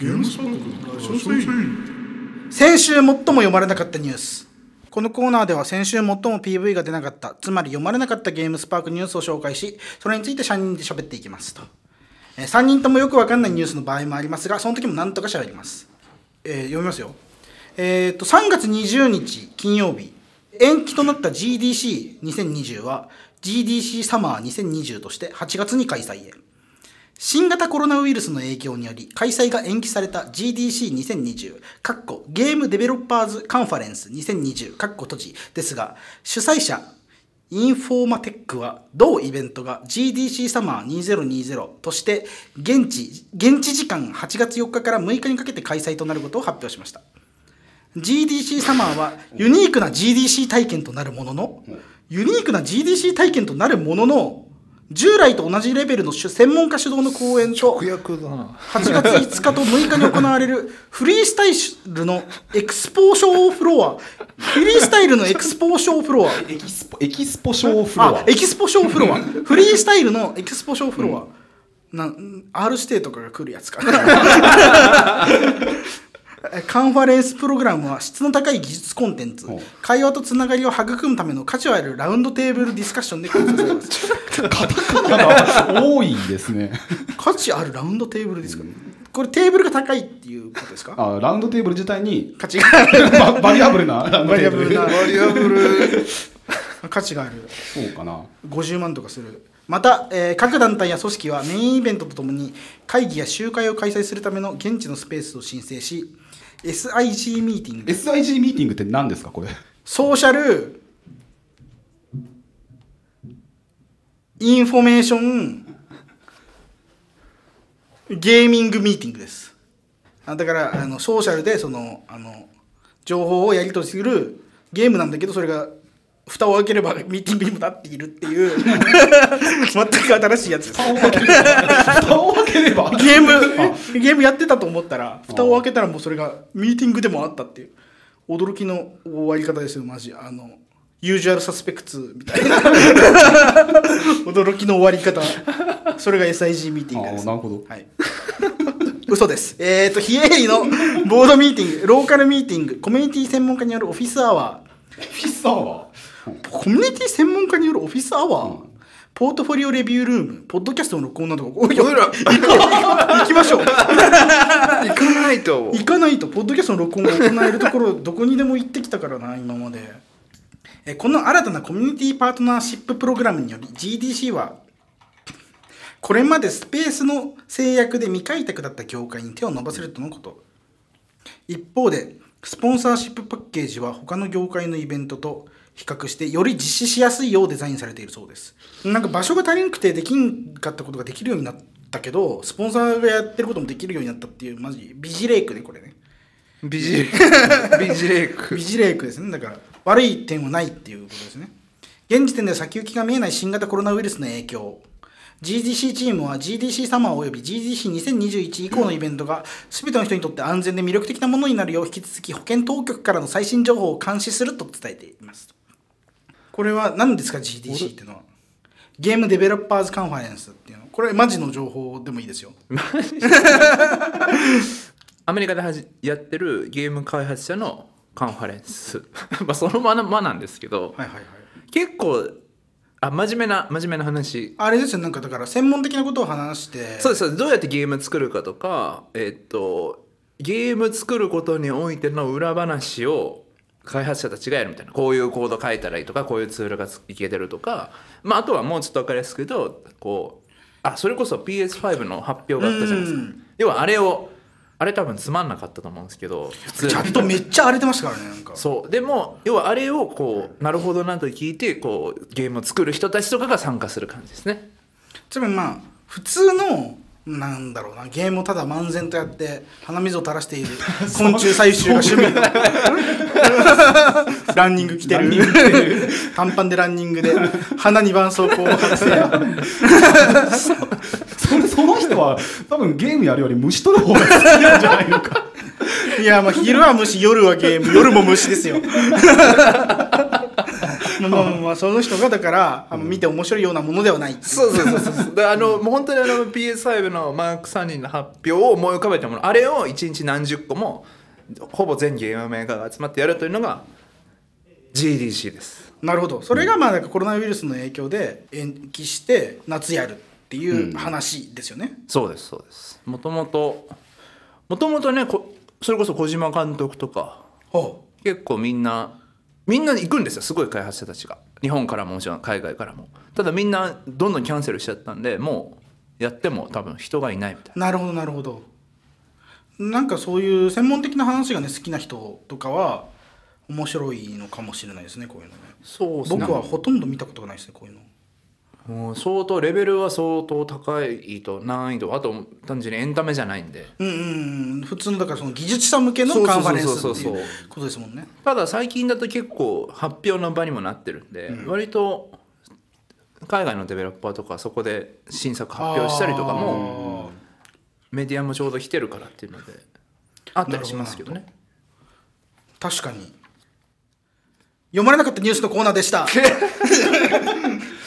ゲームスパーク先週最も読まれなかったニュース。このコーナーでは先週最も PV が出なかったつまり読まれなかったゲームスパークニュースを紹介しそれについて3人で喋っていきますと、え3人ともよくわかんないニュースの場合もありますがその時も何とか喋ります、えー読みますよ。えー、と3月20日金曜日。延期となった GDC2020 は GDC サマー2020として8月に開催へ。新型コロナウイルスの影響により開催が延期された GDC2020 かっこゲームデベロッパーズカンファレンス2020かっこ閉じですが主催者インフォーマテックは同イベントが GDC サマー2020として現地現地時間8月4日から6日にかけて開催となることを発表しました。GDC サマーはユニークな GDC 体験となるもののユニークな GDC 体験となるものの従来と同じレベルの主専門家主導の講演と直訳だな。8月5日と6日に行われるフリースタイルのエクスポーションフロアフリースタイルのエクスポーションフロア。エキスポエキスポショーフロア。あエキスポションフロア。フリースタイルのエキスポションフロア、なん R 指定とかが来るやつかなカンファレンスプログラムは質の高い技術コンテンツ。お会話とつながりを育むための価値あるラウンドテーブルディスカッションで構成されます。カタカナが多いですね。価値あるラウンドテーブルディスカッション。これテーブルが高いっていうことですか？あラウンドテーブル自体に価値がある。バ valuable な valuable。な valuable。価値がある。そうかな。50万とかする。また、えー各団体や組織はメインイベントとともに会議や集会を開催するための現地のスペースを申請し SIG ミーティング SIG ミーティングって何ですか？これ。ソーシャル。インフォメーション。ゲーミングミーティングです。あだからあのソーシャルでそのあの情報をやり取りするゲームなんだけどそれが蓋を開ければミーティングにもなっているっていう 全く新しいやつです。蓋を開ければ。蓋を開ければゲームゲームやってたと思ったら蓋を開けたらもうそれがミーティングでもあったっていう。驚きの終わり方ですよマジ。あのユージュアルサスペクツみたいな。驚きの終わり方。それが SIG ミーティングです。あなるほど。はい。嘘です。えっ、ー、と非営利のボードミーティングローカルミーティングコミュニティ専門家によるオフィスアワー。フィッサー？はコミュニティ専門家によるオフィスアワー、うん。ポートフォリオレビュールーム。ポッドキャストの録音などがおい俺ら行きましょう行かないと行かないとポッドキャストの録音が行えるところどこにでも行ってきたからな今までえこの新たなコミュニティパートナーシッププログラムにより GDC はこれまでスペースの制約で未開拓だった業界に手を伸ばせるとのこと一方でスポンサーシップパッケージは他の業界のイベントと比較してより実施しやすいようデザインされているそうです。なんか場所が足りなくてできんかったことができるようになったけどスポンサーがやってることもできるようになったっていうマジビジレイクねこれね。ビジレイク。ビジレイク。ビジレイクですね。だから悪い点はないっていうことですね。現時点では先行きが見えない新型コロナウイルスの影響。GDC チームは GDC サマーおよび GDC2021 以降のイベントが全ての人にとって安全で魅力的なものになるよう引き続き保健当局からの最新情報を監視すると伝えていますこれは何ですか GDC っていうのは？ゲームデベロッパーズカンファレンスっていうの？これマジの情報でもいいですよ。アメリカではじやってるゲーム開発者のカンファレンス。まあそのままなんですけどはいはいはい。結構あ真面目な真面目な話。あれですよなんかだから専門的なことを話して。そうですそうです。どうやってゲーム作るかとかえっとゲーム作ることにおいての裏話を開発者たちがやるみたいな。こういうコード書いたらいいとかこういうツールがついけてるとか、まあ、あとはもうちょっと分かりやすく言うとこうあそれこそ PS5 の発表があったじゃないですか。うん。要はあれをあれ多分つまんなかったと思うんですけど普通に。チャットめっちゃ荒れてましたからねなんか。そう。でも要はあれをこうなるほどなと聞いてこうゲームを作る人たちとかが参加する感じですね。つまりまあ普通のなんだろうな。ゲームをただ漫然とやって鼻水を垂らしている。昆虫採集が趣味。の ランニング着てる。短パンでランニングで鼻に絆創膏を貼って。そ れその人は多分ゲームやるより虫取る方が好きなんじゃないのか。いやまあ昼は虫夜はゲーム。夜も虫ですよまあまあその人がだからあの見て面白いようなものではないそうそうそうそう。であのもう本当にあの PS5 のマーク3人の発表を思い浮かべたもの。あれを1日何十個もほぼ全ゲームメーカーが集まってやるというのが GDC です。なるほど。それがまあなんかコロナウイルスの影響で延期して夏やるっていう話ですよね、そうですそうです。もともともともとねこそれこそ小島監督とかほ結構みんなみんな行くんですよすごい開発者たちが。日本からももちろん海外からも。ただみんなどんどんキャンセルしちゃったんでもうやっても多分人がいないみたいうなるほどなるほど。なんかそういう専門的な話がね好きな人とかは面白いのかもしれないですねこういうのね。そうですね。僕はほとんど見たことがないですねこういうのもう相当レベルは相当高いと難易度あと単純にエンタメじゃないんで。うんうん。うん普通のだからその技術者向けのカンファレンスっていうことですもんね。ただ最近だと結構発表の場にもなってるんで、割と海外のデベロッパーとかそこで新作発表したりとかもメディアもちょうど来てるからっていうのであったりしますけどね。確かに。読まれなかったニュースのコーナーでした